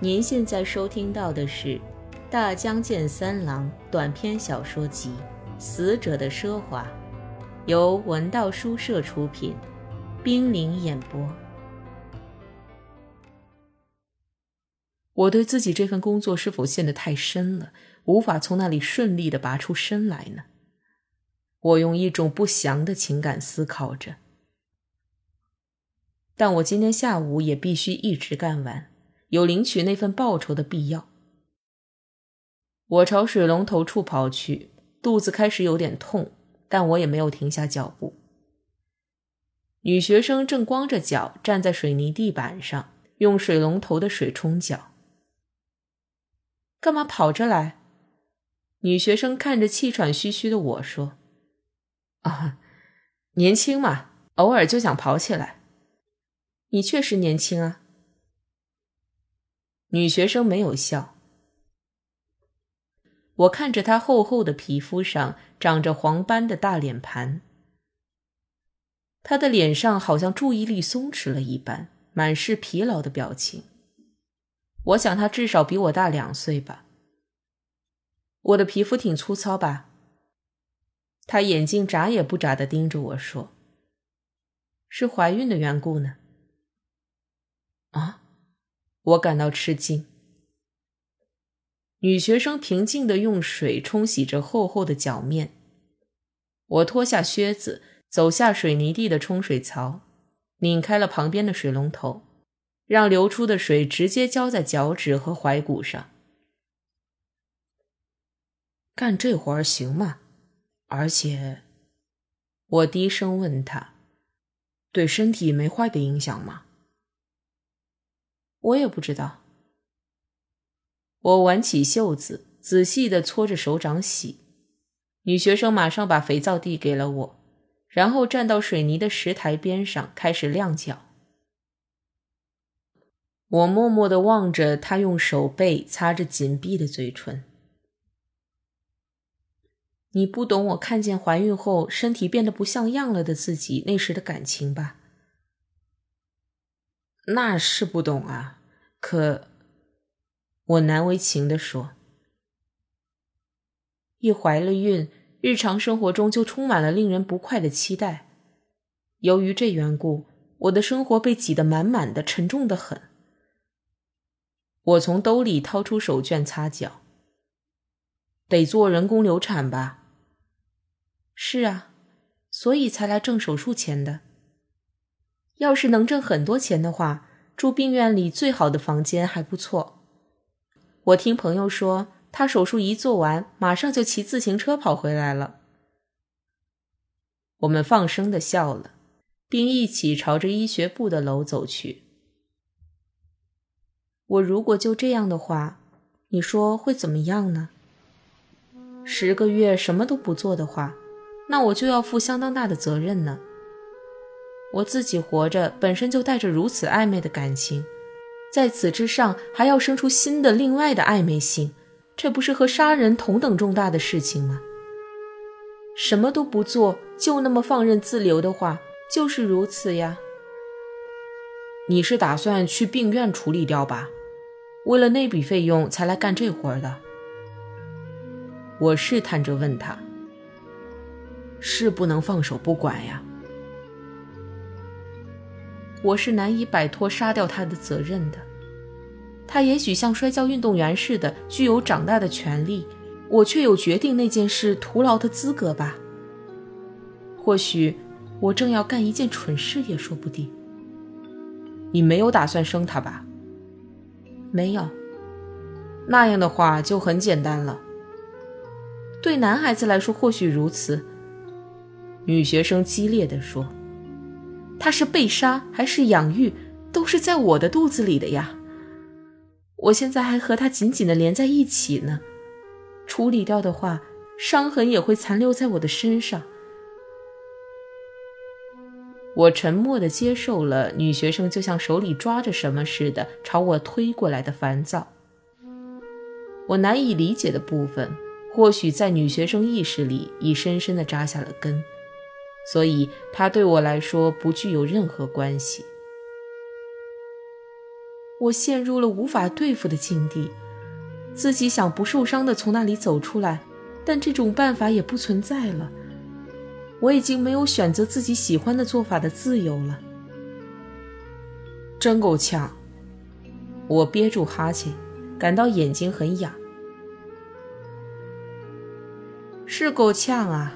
您现在收听到的是《大江健三郎》短篇小说集《死者的奢华》，由文道书社出品，冰凌演播。我对自己这份工作是否陷得太深了，无法从那里顺利的拔出身来呢？我用一种不祥的情感思考着。但我今天下午也必须一直干完。有领取那份报酬的必要。我朝水龙头处跑去，肚子开始有点痛，但我也没有停下脚步。女学生正光着脚站在水泥地板上，用水龙头的水冲脚。干嘛跑着来？女学生看着气喘吁吁的我说：“啊，年轻嘛，偶尔就想跑起来。你确实年轻啊。”女学生没有笑。我看着她厚厚的皮肤上长着黄斑的大脸盘，她的脸上好像注意力松弛了一般，满是疲劳的表情。我想她至少比我大两岁吧。我的皮肤挺粗糙吧？她眼睛眨也不眨的盯着我说：“是怀孕的缘故呢？”啊？我感到吃惊。女学生平静的用水冲洗着厚厚的脚面。我脱下靴子，走下水泥地的冲水槽，拧开了旁边的水龙头，让流出的水直接浇在脚趾和踝骨上。干这活儿行吗？而且，我低声问他：“对身体没坏的影响吗？”我也不知道。我挽起袖子，仔细的搓着手掌洗。女学生马上把肥皂递给了我，然后站到水泥的石台边上开始晾脚。我默默的望着她用手背擦着紧闭的嘴唇。你不懂我看见怀孕后身体变得不像样了的自己那时的感情吧？那是不懂啊，可我难为情地说：“一怀了孕，日常生活中就充满了令人不快的期待。由于这缘故，我的生活被挤得满满的，沉重的很。”我从兜里掏出手绢擦脚。得做人工流产吧？是啊，所以才来挣手术钱的。要是能挣很多钱的话，住病院里最好的房间还不错。我听朋友说，他手术一做完，马上就骑自行车跑回来了。我们放声的笑了，并一起朝着医学部的楼走去。我如果就这样的话，你说会怎么样呢？十个月什么都不做的话，那我就要负相当大的责任呢。我自己活着本身就带着如此暧昧的感情，在此之上还要生出新的、另外的暧昧性，这不是和杀人同等重大的事情吗？什么都不做，就那么放任自流的话，就是如此呀。你是打算去病院处理掉吧？为了那笔费用才来干这活的？我试探着问他：“是不能放手不管呀？”我是难以摆脱杀掉他的责任的。他也许像摔跤运动员似的具有长大的权利，我却有决定那件事徒劳的资格吧？或许我正要干一件蠢事也说不定。你没有打算生他吧？没有。那样的话就很简单了。对男孩子来说或许如此。女学生激烈地说。他是被杀还是养育，都是在我的肚子里的呀。我现在还和他紧紧的连在一起呢。处理掉的话，伤痕也会残留在我的身上。我沉默的接受了女学生就像手里抓着什么似的朝我推过来的烦躁。我难以理解的部分，或许在女学生意识里已深深的扎下了根。所以，他对我来说不具有任何关系。我陷入了无法对付的境地。自己想不受伤的从那里走出来，但这种办法也不存在了。我已经没有选择自己喜欢的做法的自由了。真够呛！我憋住哈欠，感到眼睛很痒。是够呛啊！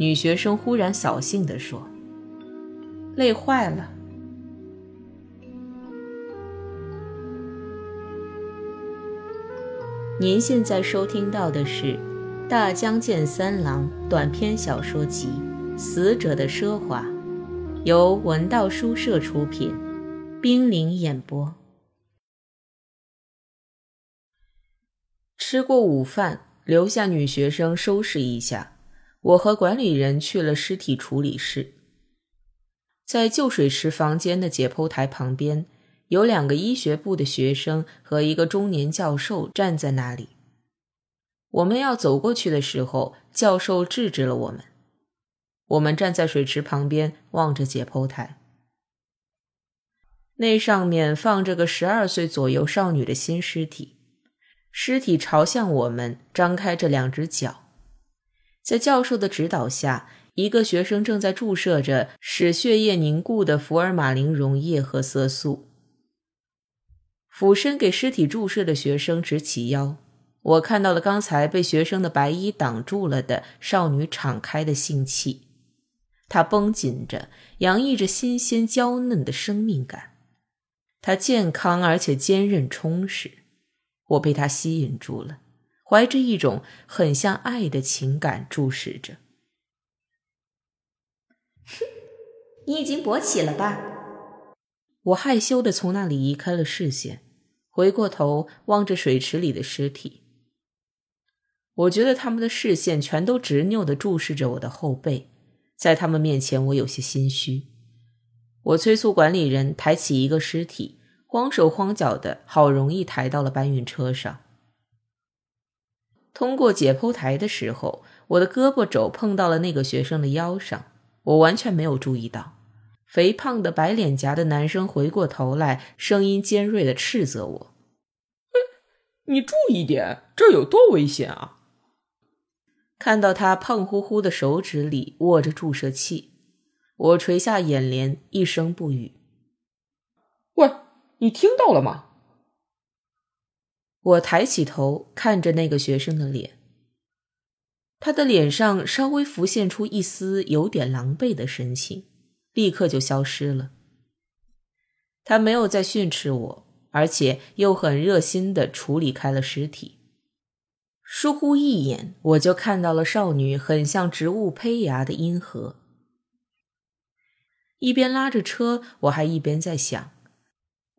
女学生忽然扫兴地说：“累坏了。”您现在收听到的是《大江健三郎》短篇小说集《死者的奢华》，由文道书社出品，冰凌演播。吃过午饭，留下女学生收拾一下，我和管理人去了尸体处理室。在旧水池房间的解剖台旁边。有两个医学部的学生和一个中年教授站在那里。我们要走过去的时候，教授制止了我们。我们站在水池旁边，望着解剖台。那上面放着个十二岁左右少女的新尸体，尸体朝向我们，张开着两只脚。在教授的指导下，一个学生正在注射着使血液凝固的福尔马林溶液和色素。俯身给尸体注射的学生直起腰，我看到了刚才被学生的白衣挡住了的少女敞开的性器，她绷紧着，洋溢着新鲜娇嫩的生命感。她健康而且坚韧充实，我被她吸引住了，怀着一种很像爱的情感注视着。哼，你已经勃起了吧？我害羞的从那里移开了视线。回过头望着水池里的尸体，我觉得他们的视线全都执拗的注视着我的后背，在他们面前，我有些心虚。我催促管理人抬起一个尸体，慌手慌脚的，好容易抬到了搬运车上。通过解剖台的时候，我的胳膊肘碰到了那个学生的腰上，我完全没有注意到。肥胖的白脸颊的男生回过头来，声音尖锐的斥责我：“你注意点，这有多危险啊！”看到他胖乎乎的手指里握着注射器，我垂下眼帘，一声不语。喂，你听到了吗？我抬起头看着那个学生的脸，他的脸上稍微浮现出一丝有点狼狈的神情。立刻就消失了。他没有再训斥我，而且又很热心的处理开了尸体。疏忽一眼，我就看到了少女很像植物胚芽的阴核。一边拉着车，我还一边在想，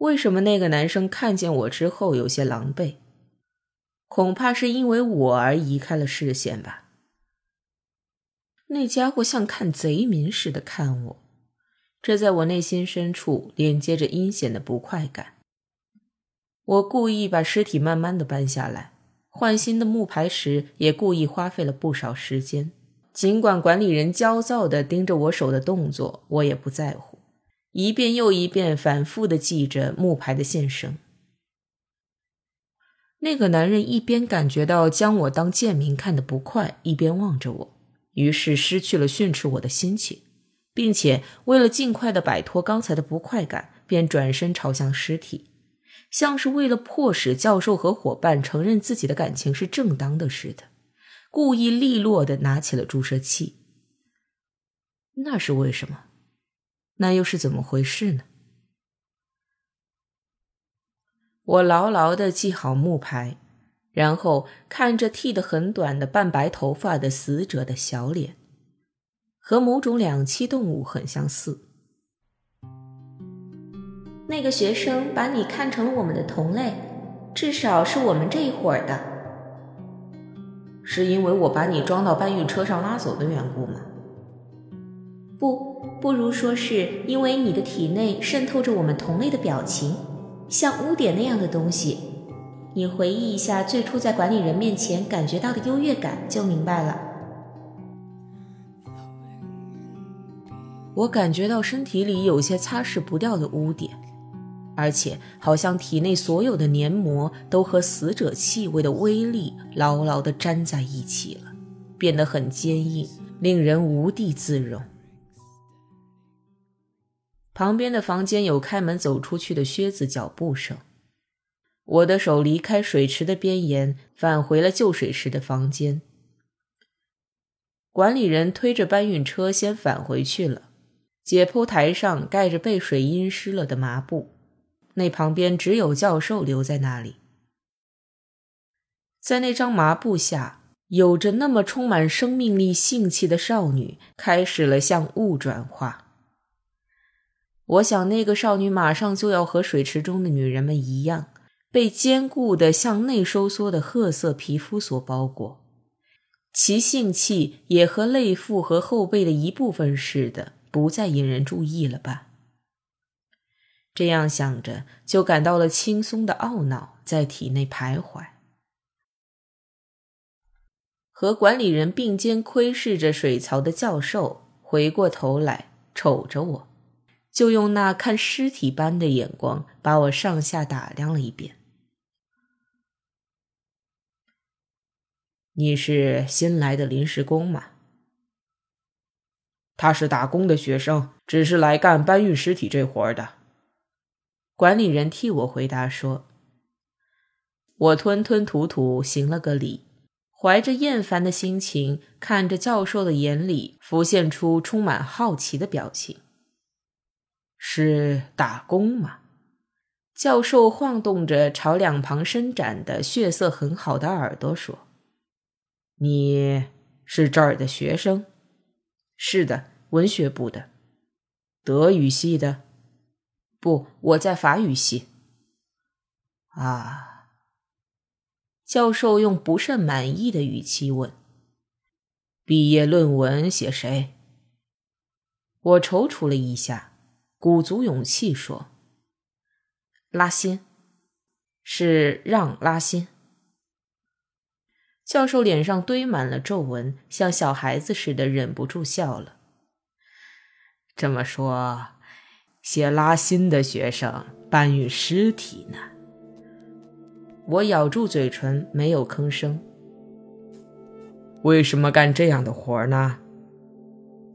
为什么那个男生看见我之后有些狼狈？恐怕是因为我而移开了视线吧。那家伙像看贼民似的看我。这在我内心深处连接着阴险的不快感。我故意把尸体慢慢的搬下来，换新的木牌时也故意花费了不少时间。尽管管理人焦躁的盯着我手的动作，我也不在乎，一遍又一遍反复地记着木牌的线绳。那个男人一边感觉到将我当贱民看的不快，一边望着我，于是失去了训斥我的心情。并且为了尽快的摆脱刚才的不快感，便转身朝向尸体，像是为了迫使教授和伙伴承认自己的感情是正当的似的，故意利落的拿起了注射器。那是为什么？那又是怎么回事呢？我牢牢的系好木牌，然后看着剃得很短的半白头发的死者的小脸。和某种两栖动物很相似。那个学生把你看成了我们的同类，至少是我们这一伙的。是因为我把你装到搬运车上拉走的缘故吗？不，不如说是因为你的体内渗透着我们同类的表情，像污点那样的东西。你回忆一下最初在管理人面前感觉到的优越感，就明白了。我感觉到身体里有些擦拭不掉的污点，而且好像体内所有的黏膜都和死者气味的威力牢牢地粘在一起了，变得很坚硬，令人无地自容。旁边的房间有开门走出去的靴子脚步声。我的手离开水池的边沿，返回了旧水池的房间。管理人推着搬运车先返回去了。解剖台上盖着被水阴湿了的麻布，那旁边只有教授留在那里。在那张麻布下，有着那么充满生命力、性气的少女开始了向雾转化。我想，那个少女马上就要和水池中的女人们一样，被坚固的向内收缩的褐色皮肤所包裹，其性气也和肋腹和后背的一部分似的。不再引人注意了吧？这样想着，就感到了轻松的懊恼在体内徘徊。和管理人并肩窥视着水槽的教授回过头来瞅着我，就用那看尸体般的眼光把我上下打量了一遍。你是新来的临时工吗？他是打工的学生，只是来干搬运尸体这活的。管理人替我回答说：“我吞吞吐吐行了个礼，怀着厌烦的心情看着教授的眼里浮现出充满好奇的表情。是打工吗？”教授晃动着朝两旁伸展的血色很好的耳朵说：“你是这儿的学生？是的。”文学部的，德语系的，不，我在法语系。啊，教授用不甚满意的语气问：“毕业论文写谁？”我踌躇了一下，鼓足勇气说：“拉辛，是让拉辛。”教授脸上堆满了皱纹，像小孩子似的，忍不住笑了。这么说，写拉辛的学生搬运尸体呢？我咬住嘴唇，没有吭声。为什么干这样的活呢？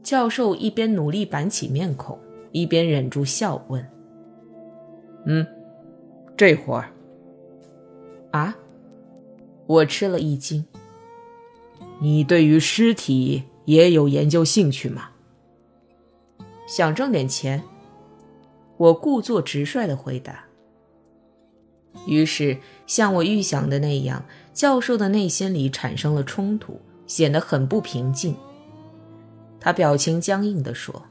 教授一边努力板起面孔，一边忍住笑问：“嗯，这会儿啊？”我吃了一惊。你对于尸体也有研究兴趣吗？想挣点钱，我故作直率的回答。于是，像我预想的那样，教授的内心里产生了冲突，显得很不平静。他表情僵硬地说：“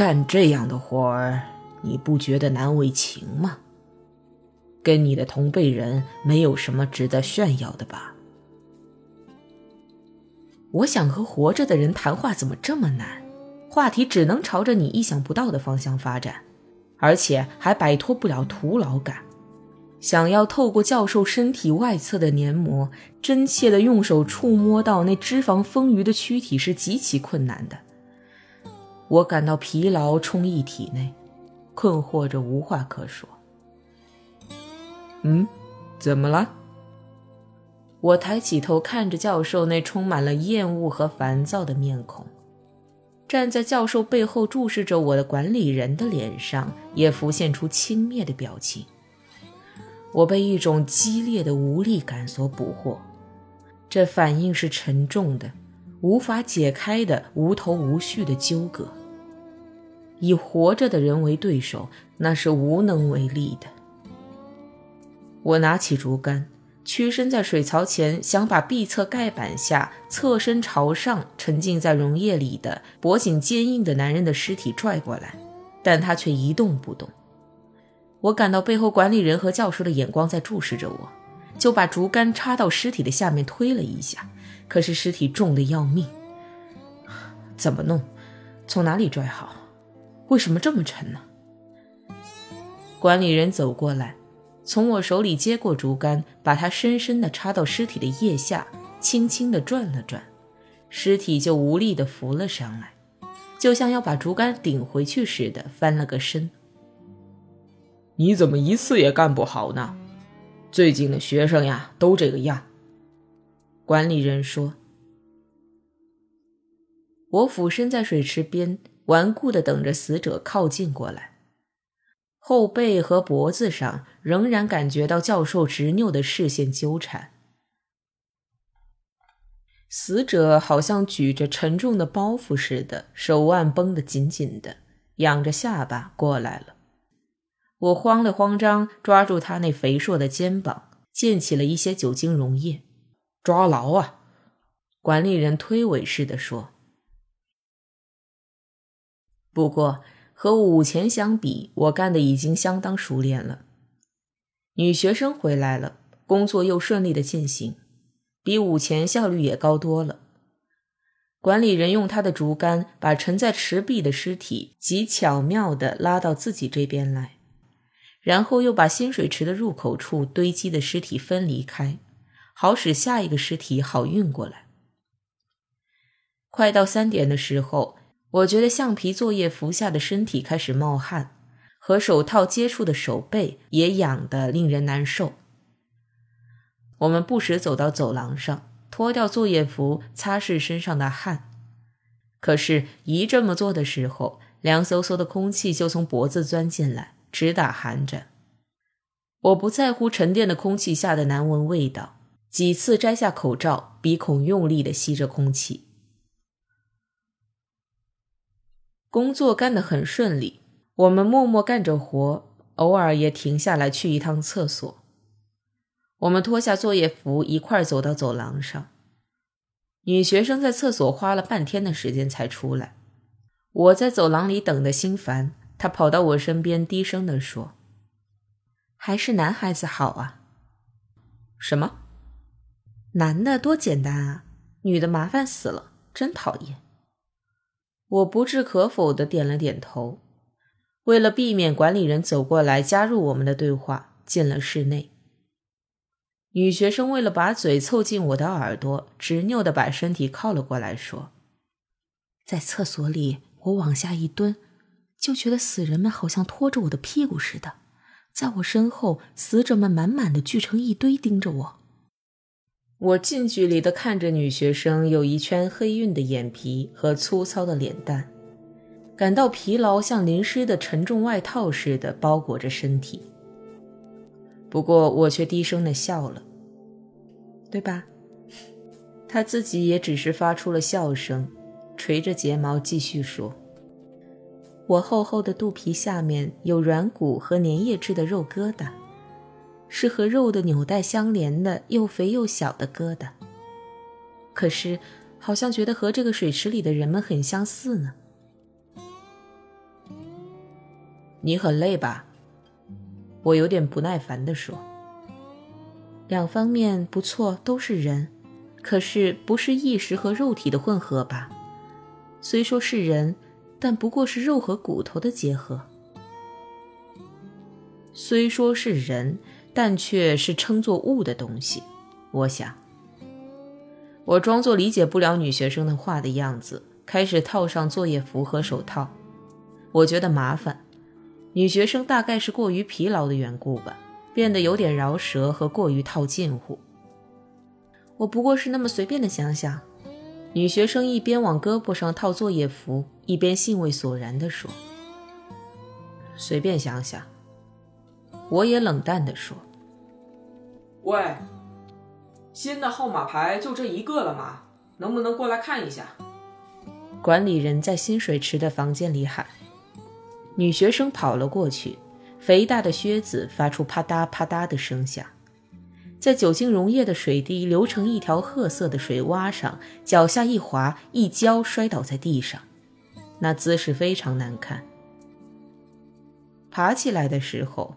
干这样的活儿，你不觉得难为情吗？跟你的同辈人没有什么值得炫耀的吧？”我想和活着的人谈话，怎么这么难？话题只能朝着你意想不到的方向发展，而且还摆脱不了徒劳感。想要透过教授身体外侧的黏膜，真切地用手触摸到那脂肪丰腴的躯体是极其困难的。我感到疲劳充溢体内，困惑着无话可说。嗯，怎么了？我抬起头看着教授那充满了厌恶和烦躁的面孔。站在教授背后注视着我的管理人的脸上也浮现出轻蔑的表情。我被一种激烈的无力感所捕获，这反应是沉重的，无法解开的无头无绪的纠葛。以活着的人为对手，那是无能为力的。我拿起竹竿。屈身在水槽前，想把壁侧盖板下侧身朝上、沉浸在溶液里的脖颈坚硬的男人的尸体拽过来，但他却一动不动。我感到背后管理人和教授的眼光在注视着我，就把竹竿插到尸体的下面推了一下，可是尸体重得要命，怎么弄？从哪里拽好？为什么这么沉呢？管理人走过来。从我手里接过竹竿，把它深深地插到尸体的腋下，轻轻地转了转，尸体就无力地浮了上来，就像要把竹竿顶回去似的翻了个身。你怎么一次也干不好呢？最近的学生呀，都这个样。管理人说：“我俯身在水池边，顽固地等着死者靠近过来。后背和脖子上仍然感觉到教授执拗的视线纠缠。死者好像举着沉重的包袱似的，手腕绷得紧紧的，仰着下巴过来了。我慌了慌张，抓住他那肥硕的肩膀，溅起了一些酒精溶液。”抓牢啊！管理人推诿似的说。不过和午前相比，我干的已经相当熟练了。女学生回来了，工作又顺利的进行，比午前效率也高多了。管理人用他的竹竿把沉在池壁的尸体极巧妙的拉到自己这边来，然后又把新水池的入口处堆积的尸体分离开。好使下一个尸体好运过来。快到三点的时候，我觉得橡皮作业服下的身体开始冒汗，和手套接触的手背也痒得令人难受。我们不时走到走廊上，脱掉作业服擦拭身上的汗。可是，一这么做的时候，凉飕飕的空气就从脖子钻进来，直打寒颤。我不在乎沉淀的空气下的难闻味道。几次摘下口罩，鼻孔用力的吸着空气。工作干得很顺利，我们默默干着活，偶尔也停下来去一趟厕所。我们脱下作业服，一块走到走廊上。女学生在厕所花了半天的时间才出来。我在走廊里等得心烦，她跑到我身边，低声地说：“还是男孩子好啊。”什么？男的多简单啊，女的麻烦死了，真讨厌。我不置可否的点了点头。为了避免管理人走过来加入我们的对话，进了室内。女学生为了把嘴凑近我的耳朵，执拗的把身体靠了过来，说：“在厕所里，我往下一蹲，就觉得死人们好像拖着我的屁股似的，在我身后，死者们满满的聚成一堆，盯着我。”我近距离的看着女学生有一圈黑晕的眼皮和粗糙的脸蛋，感到疲劳像淋湿的沉重外套似的包裹着身体。不过我却低声的笑了，对吧？她自己也只是发出了笑声，垂着睫毛继续说：“我厚厚的肚皮下面有软骨和粘液质的肉疙瘩。”是和肉的纽带相连的又肥又小的疙瘩，可是好像觉得和这个水池里的人们很相似呢。你很累吧？我有点不耐烦地说。两方面不错，都是人，可是不是意识和肉体的混合吧？虽说是人，但不过是肉和骨头的结合。虽说是人。但却是称作物的东西，我想。我装作理解不了女学生的话的样子，开始套上作业服和手套。我觉得麻烦，女学生大概是过于疲劳的缘故吧，变得有点饶舌和过于套近乎。我不过是那么随便的想想。女学生一边往胳膊上套作业服，一边兴味索然地说：“随便想想。”我也冷淡地说：“喂，新的号码牌就这一个了吗？能不能过来看一下？”管理人在新水池的房间里喊。女学生跑了过去，肥大的靴子发出啪嗒啪嗒的声响，在酒精溶液的水滴流成一条褐色的水洼上，脚下一滑，一跤摔倒在地上，那姿势非常难看。爬起来的时候。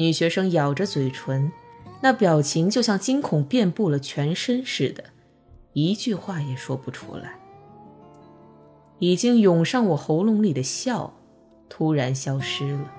女学生咬着嘴唇，那表情就像惊恐遍布了全身似的，一句话也说不出来。已经涌上我喉咙里的笑，突然消失了。